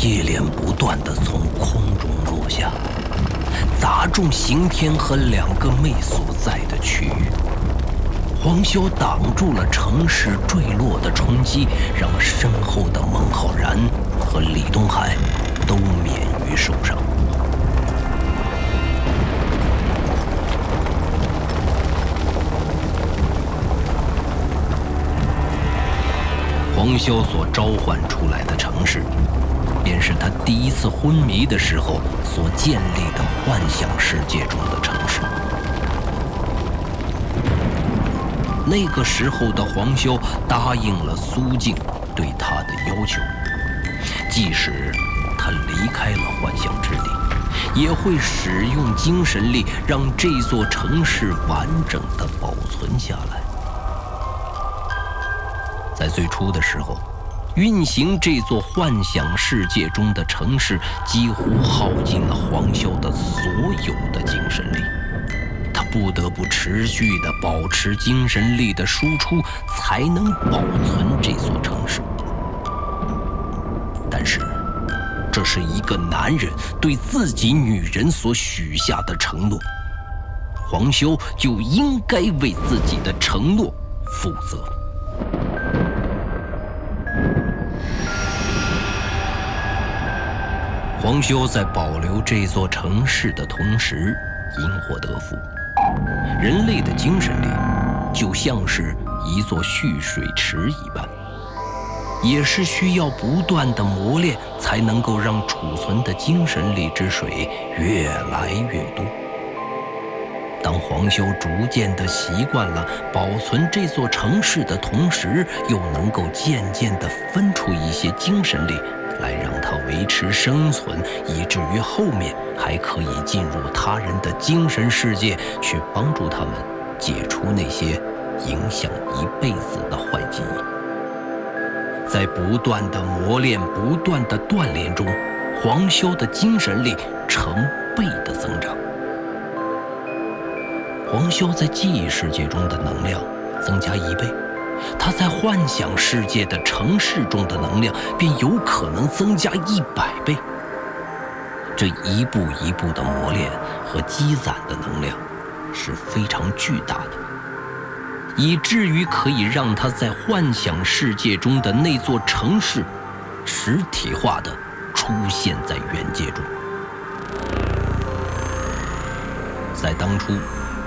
接连不断地从空中落下，砸中刑天和两个妹所在的区域。黄潇挡住了城市坠落的冲击，让身后的孟浩然和李东海都免于受伤。黄潇所召唤出来的城市，便是他第一次昏迷的时候所建立的幻想世界中的城市。那个时候的黄潇答应了苏静对他的要求，即使他离开了幻想之地，也会使用精神力让这座城市完整的保存下来。在最初的时候，运行这座幻想世界中的城市几乎耗尽了黄潇的所有的精神力，他不得不持续的保持精神力的输出，才能保存这座城市。但是，这是一个男人对自己女人所许下的承诺，黄修就应该为自己的承诺负责。黄修在保留这座城市的同时，因祸得福。人类的精神力就像是一座蓄水池一般，也是需要不断的磨练，才能够让储存的精神力之水越来越多。当黄修逐渐的习惯了保存这座城市的同时，又能够渐渐的分出一些精神力。来让他维持生存，以至于后面还可以进入他人的精神世界，去帮助他们解除那些影响一辈子的坏记忆。在不断的磨练、不断的锻炼中，黄修的精神力成倍的增长。黄修在记忆世界中的能量增加一倍。他在幻想世界的城市中的能量便有可能增加一百倍。这一步一步的磨练和积攒的能量是非常巨大的，以至于可以让他在幻想世界中的那座城市实体化的出现在原界中。在当初。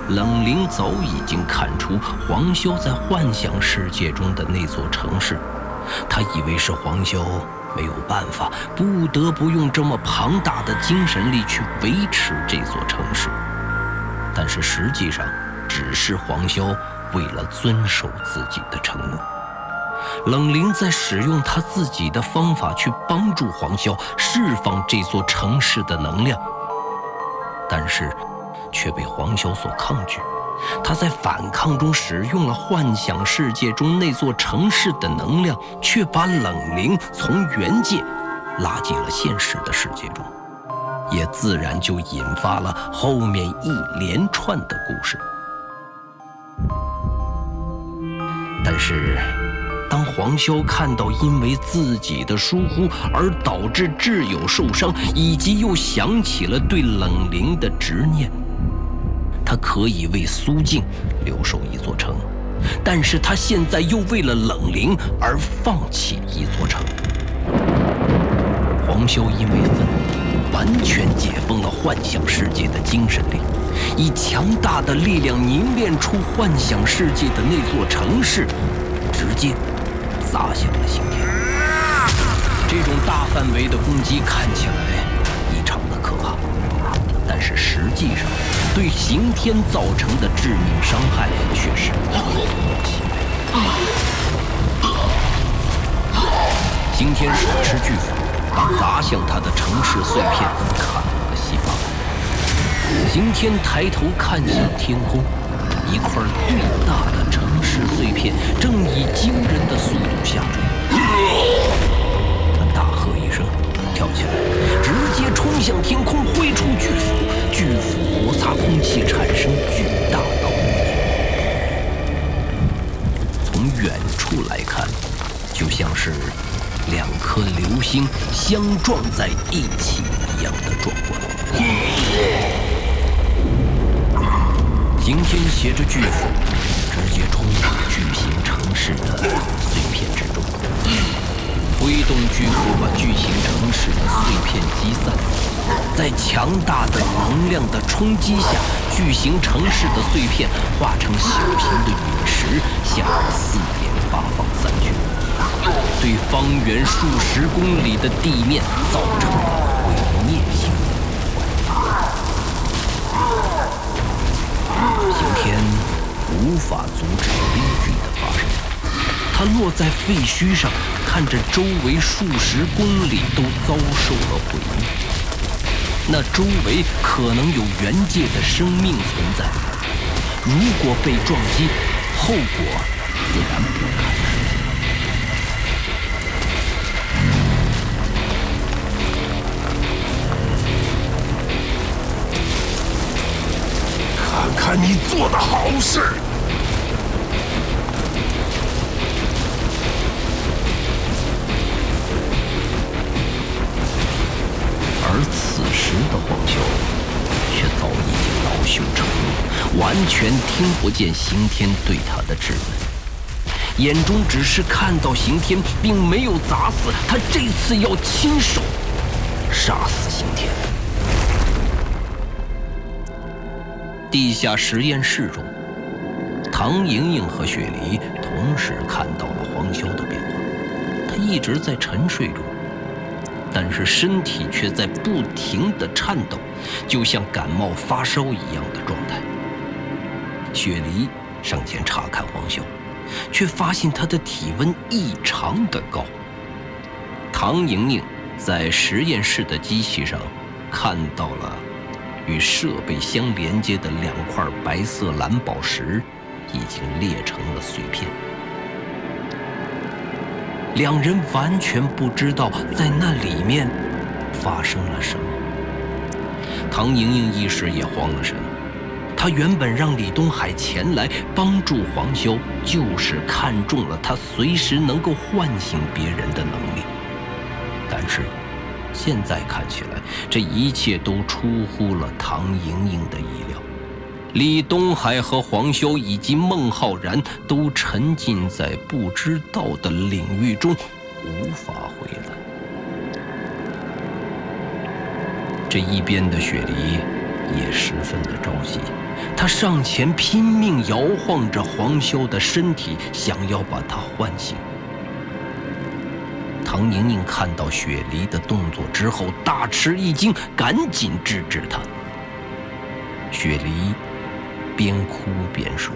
冷灵早已经看出黄潇在幻想世界中的那座城市，他以为是黄潇没有办法，不得不用这么庞大的精神力去维持这座城市。但是实际上，只是黄潇为了遵守自己的承诺。冷灵在使用他自己的方法去帮助黄潇释放这座城市的能量，但是。却被黄潇所抗拒，他在反抗中使用了幻想世界中那座城市的能量，却把冷灵从原界拉进了现实的世界中，也自然就引发了后面一连串的故事。但是，当黄潇看到因为自己的疏忽而导致挚友受伤，以及又想起了对冷灵的执念。他可以为苏静留守一座城，但是他现在又为了冷灵而放弃一座城。黄潇因为愤怒，完全解封了幻想世界的精神力，以强大的力量凝练出幻想世界的那座城市，直接砸向了刑天。这种大范围的攻击看起来异常，但是实际上。对刑天造成的致命伤害却是微乎其微。刑天手持巨斧，把砸向他的城市碎片砍个稀巴烂。刑天抬头看向天空，一块最大的城市碎片正以惊人的速度下坠。他大喝一声，跳起来，冲向天空，挥出巨斧，巨斧。摩擦空气，产生巨大的轰鸣。从远处来看，就像是两颗流星相撞在一起一样的壮观。刑天携着巨斧，直接冲入巨型城市的碎片之中，挥动巨斧把巨型城市的碎片击散。在强大的能量的冲击下，巨型城市的碎片化成小型的陨石，向四面八方散去，对方圆数十公里的地面造成了毁灭性的破坏。刑天无法阻止悲剧，他落在废墟上，看着周围数十公里都遭受了毁灭。那周围可能有原界的生命存在，如果被撞击，后果自然不堪。看看你做的好事！经恼羞成怒，完全听不见刑天对他的质问，眼中只是看到刑天并没有砸死他，这次要亲手杀死刑天。地下实验室中，唐莹莹和雪梨同时看到了黄潇的变化，他一直在沉睡中。但是身体却在不停地颤抖，就像感冒发烧一样的状态。雪梨上前查看黄潇，却发现他的体温异常的高。唐莹莹在实验室的机器上看到了与设备相连接的两块白色蓝宝石，已经裂成了碎片。两人完全不知道在那里面发生了什么。唐莹莹一时也慌了神。她原本让李东海前来帮助黄修，就是看中了他随时能够唤醒别人的能力。但是现在看起来，这一切都出乎了唐莹莹的意料。李东海和黄修以及孟浩然都沉浸在不知道的领域中，无法回来。这一边的雪梨也十分的着急，他上前拼命摇晃着黄修的身体，想要把他唤醒。唐宁宁看到雪梨的动作之后，大吃一惊，赶紧制止他。雪梨。边哭边说：“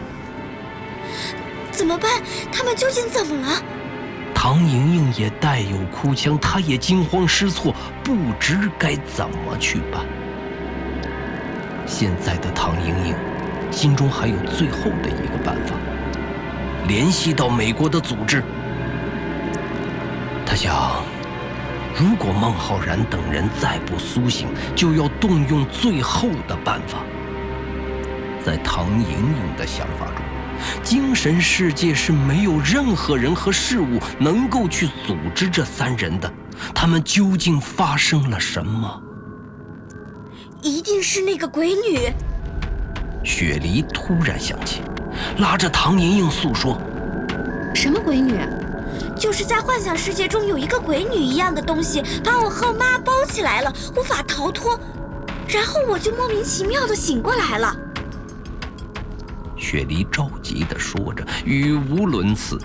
怎么办？他们究竟怎么了？”唐莹莹也带有哭腔，她也惊慌失措，不知该怎么去办。现在的唐莹莹心中还有最后的一个办法：联系到美国的组织。她想，如果孟浩然等人再不苏醒，就要动用最后的办法。在唐莹莹的想法中，精神世界是没有任何人和事物能够去组织这三人的。他们究竟发生了什么？一定是那个鬼女。雪梨突然想起，拉着唐莹莹诉说：“什么鬼女？就是在幻想世界中有一个鬼女一样的东西，把我和妈包起来了，无法逃脱，然后我就莫名其妙的醒过来了。”雪梨着急地说着，语无伦次。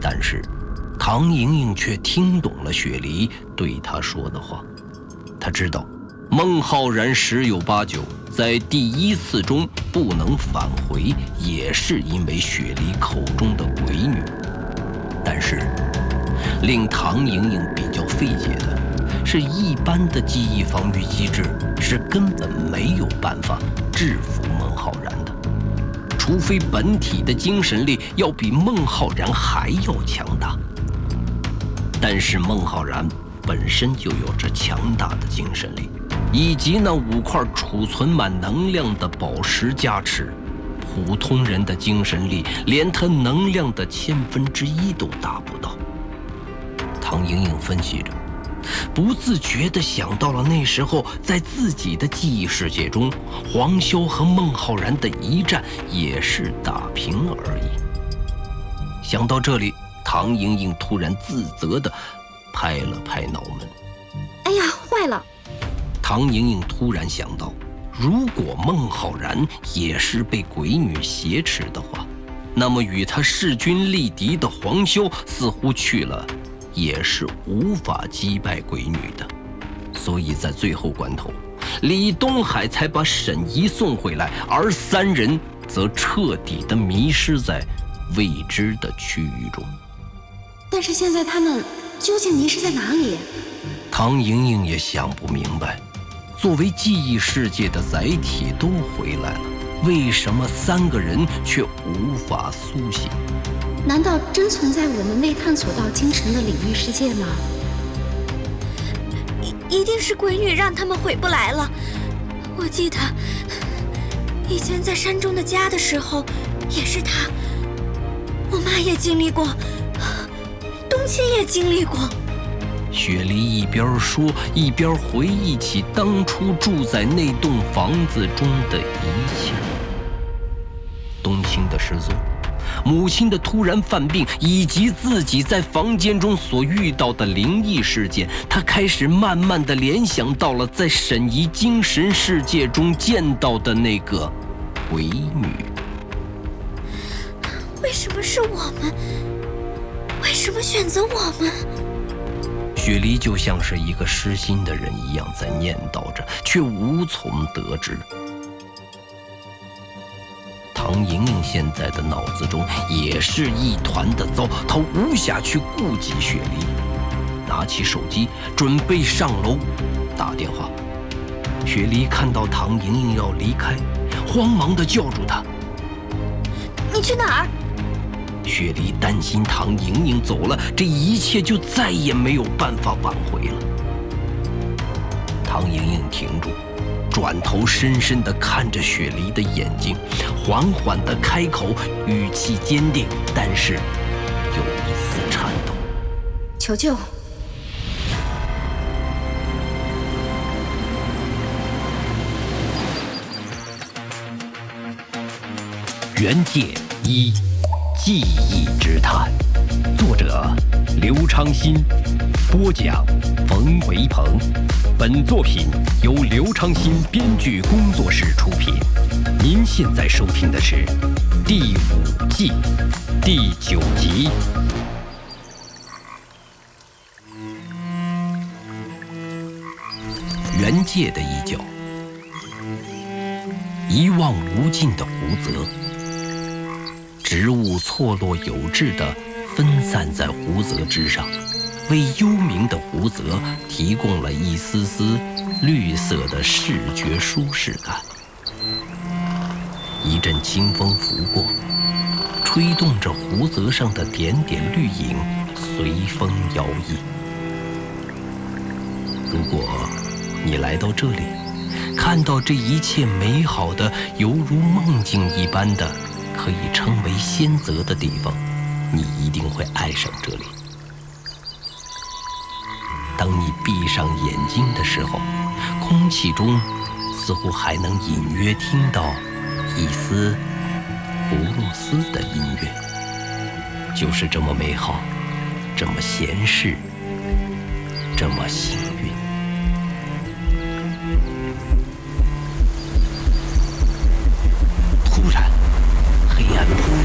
但是，唐莹莹却听懂了雪梨对她说的话。她知道，孟浩然十有八九在第一次中不能返回，也是因为雪梨口中的鬼女。但是，令唐莹莹比较费解的是，一般的记忆防御机制是根本没有办法制服。除非本体的精神力要比孟浩然还要强大，但是孟浩然本身就有着强大的精神力，以及那五块储存满能量的宝石加持，普通人的精神力连他能量的千分之一都达不到。唐莹莹分析着，不自觉地想到了那时候在自己的记忆世界中，黄修和孟浩然的一战也是打平而已。想到这里，唐莹莹突然自责地拍了拍脑门：“哎呀，坏了！”唐莹莹突然想到，如果孟浩然也是被鬼女挟持的话，那么与他势均力敌的黄修似乎去了，也是无法击败鬼女的。所以在最后关头，李东海才把沈怡送回来，而三人则彻底的迷失在未知的区域中。但是现在他们究竟迷失在哪里？唐莹莹也想不明白。作为记忆世界的载体都回来了，为什么三个人却无法苏醒？难道真存在我们未探索到精神的领域世界吗？一一定是鬼女让他们回不来了。我记得以前在山中的家的时候，也是她。我妈也经历过，冬青也经历过。雪梨一边说，一边回忆起当初住在那栋房子中的一切：冬青的失踪，母亲的突然犯病，以及自己在房间中所遇到的灵异事件。他开始慢慢的联想到了在沈怡精神世界中见到的那个鬼女。为什么是我们？为什么选择我们？雪梨就像是一个失心的人一样在念叨着，却无从得知。唐莹莹现在的脑子中也是一团的糟，她无暇去顾及雪梨，拿起手机准备上楼打电话。雪梨看到唐莹莹要离开，慌忙的叫住她：“你去哪儿？”雪梨担心唐莹莹走了，这一切就再也没有办法挽回了。唐莹莹停住，转头深深地看着雪梨的眼睛，缓缓地开口，语气坚定，但是有一丝颤抖：“求救！”原界一。记忆之谈，作者刘昌新，播讲冯维鹏。本作品由刘昌新编剧工作室出品。您现在收听的是第五季第九集。原界的一角，一望无尽的湖泽。植物错落有致的分散在湖泽之上，为幽冥的湖泽提供了一丝丝绿色的视觉舒适感。一阵清风拂过，吹动着湖泽上的点点绿影，随风摇曳。如果你来到这里，看到这一切美好的，犹如梦境一般的。可以称为仙泽的地方，你一定会爱上这里。当你闭上眼睛的时候，空气中似乎还能隐约听到一丝葫芦丝的音乐，就是这么美好，这么闲适，这么幸。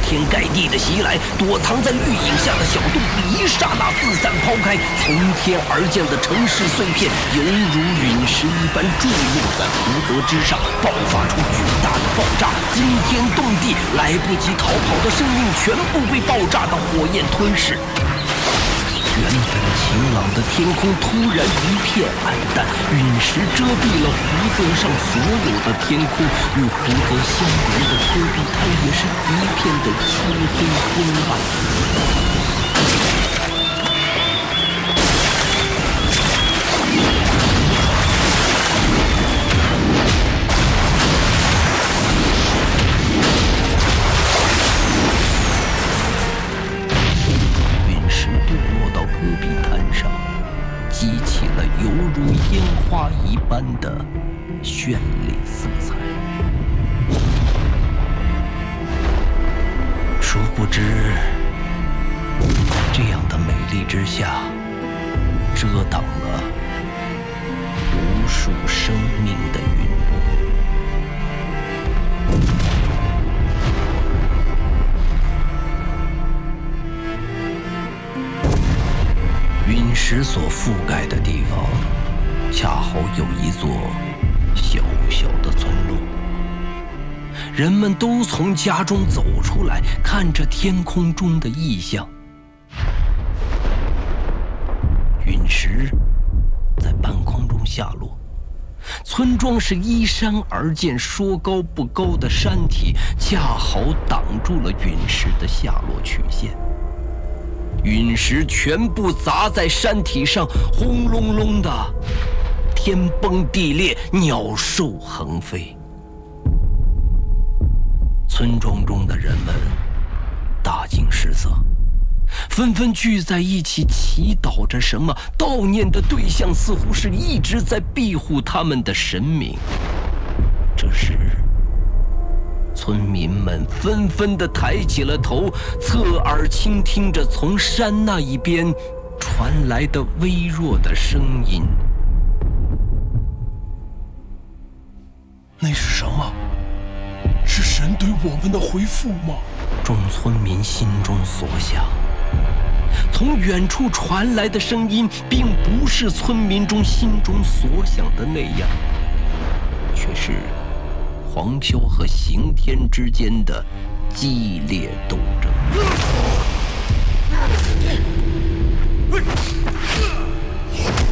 天盖地的袭来，躲藏在绿影下的小洞一刹那四散抛开，从天而降的城市碎片，犹如陨石一般坠落在湖泽之上，爆发出巨大的爆炸，惊天动地，来不及逃跑的生命全部被爆炸的火焰吞噬。原本晴朗的天空突然一片暗淡，陨石遮蔽了湖泽上所有的天空，与湖泽相连的戈壁滩也是一片的漆黑昏暗。之下，遮挡了无数生命的陨落。陨石所覆盖的地方，恰好有一座小小的村落。人们都从家中走出来，看着天空中的异象。村庄是依山而建，说高不高的山体，恰好挡住了陨石的下落曲线。陨石全部砸在山体上，轰隆隆的，天崩地裂，鸟兽横飞。村庄中的人们大惊失色，纷纷聚在一起祈祷着什么，悼念的对象似乎是一直在庇护他们的神明。这时，村民们纷纷地抬起了头，侧耳倾听着从山那一边传来的微弱的声音。那是什么？是神对我们的回复吗？众村民心中所想。从远处传来的声音，并不是村民中心中所想的那样，却是黄修和刑天之间的激烈斗争。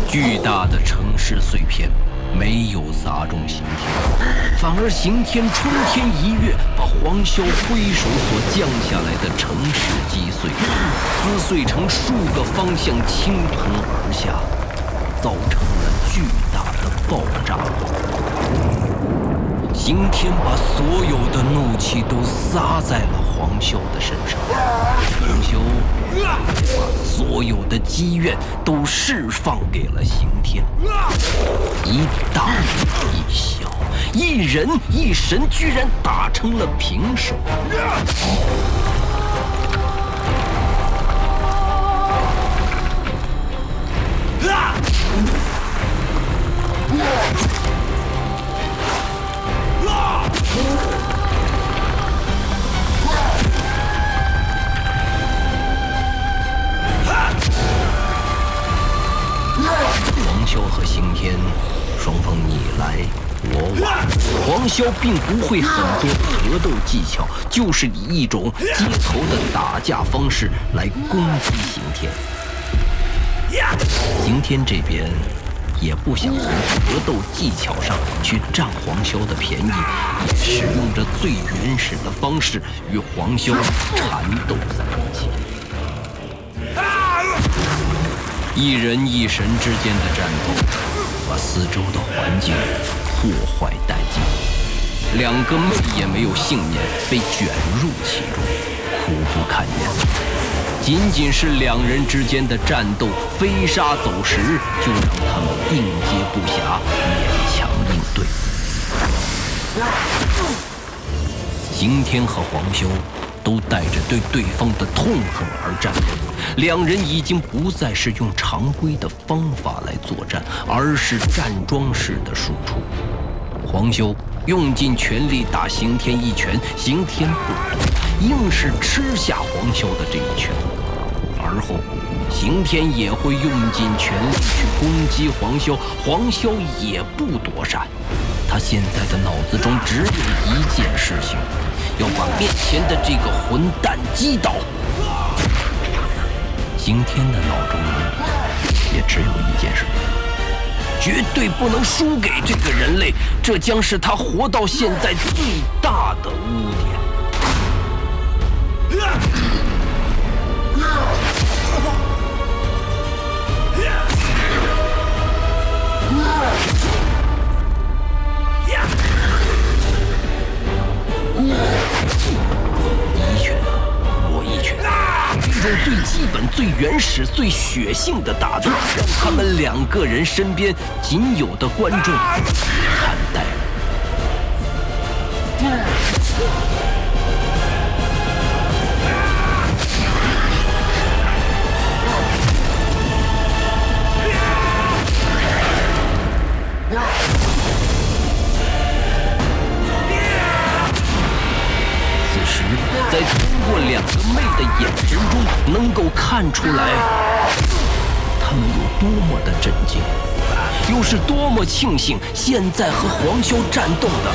巨大的城市碎片。没有砸中刑天，反而刑天冲天一跃，把黄潇挥手所降下来的城市击碎，撕碎成数个方向，倾盆而下，造成了巨大的爆炸。刑天把所有的怒气都撒在了黄修的身上，黄修把所有的积怨都释放给了刑天。一大一小，一人一神，居然打成了平手。黄潇和刑天，双方你来我往。黄潇并不会很多格斗技巧，就是以一种街头的打架方式来攻击刑天。刑天这边也不想从格斗技巧上去占黄潇的便宜，也使用着最原始的方式与黄潇缠斗在一起。一人一神之间的战斗，把四周的环境破坏殆尽。两个妹也没有幸免，被卷入其中，苦不堪言。仅仅是两人之间的战斗，飞沙走石，就让他们应接不暇，勉强应对。刑天和黄修。都带着对对方的痛恨而战斗，两人已经不再是用常规的方法来作战，而是站桩式的输出。黄修用尽全力打刑天一拳，刑天不躲，硬是吃下黄修的这一拳。而后，刑天也会用尽全力去攻击黄修，黄修也不躲闪。他现在的脑子中只有一件事情。要把面前的这个混蛋击倒。今天的脑中也只有一件事：绝对不能输给这个人类，这将是他活到现在最大的污点。用最基本、最原始、最血性的打斗，让他们两个人身边仅有的观众看呆了在通过两个妹的眼神中，能够看出来，他们有多么的震惊，又是多么庆幸，现在和黄潇战斗的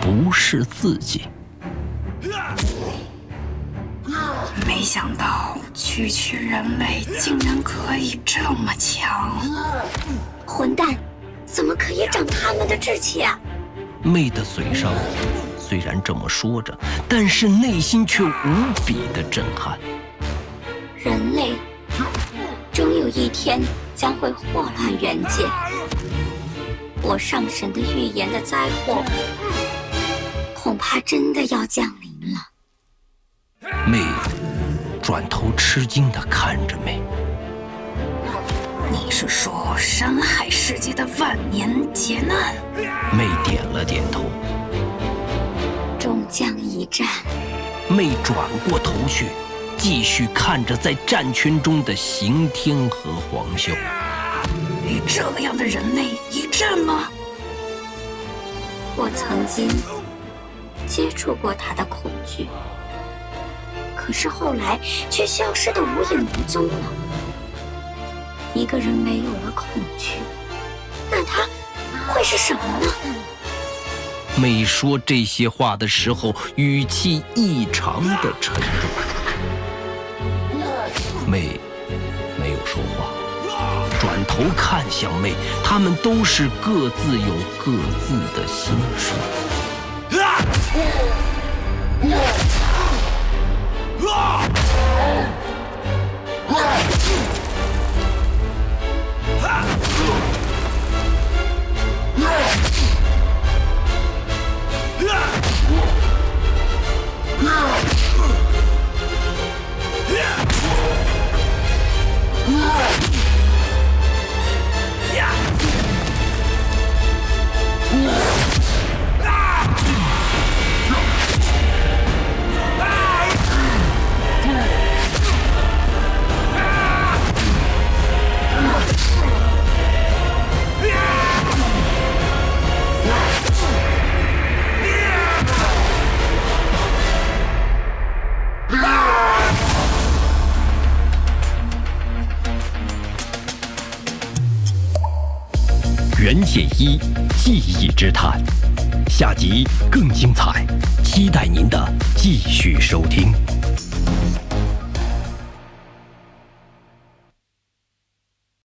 不是自己。没想到区区人类竟然可以这么强！混蛋，怎么可以长他们的志气啊？妹的嘴上虽然这么说着，但是内心却无比的震撼。人类终有一天将会祸乱元界，我上神的预言的灾祸，恐怕真的要降临了。妹转头吃惊的看着妹，你是说山海世界的万年劫难？妹点了点头。终将一战。妹转过头去，继续看着在战群中的刑天和黄秀。与这样的人类一战吗？我曾经接触过他的恐惧，可是后来却消失得无影无踪了。一个人没有了恐惧，那他会是什么呢？妹说这些话的时候，语气异常的沉重。妹没有说话，转头看向妹，他们都是各自有各自的心事。down! 下集更精彩，期待您的继续收听。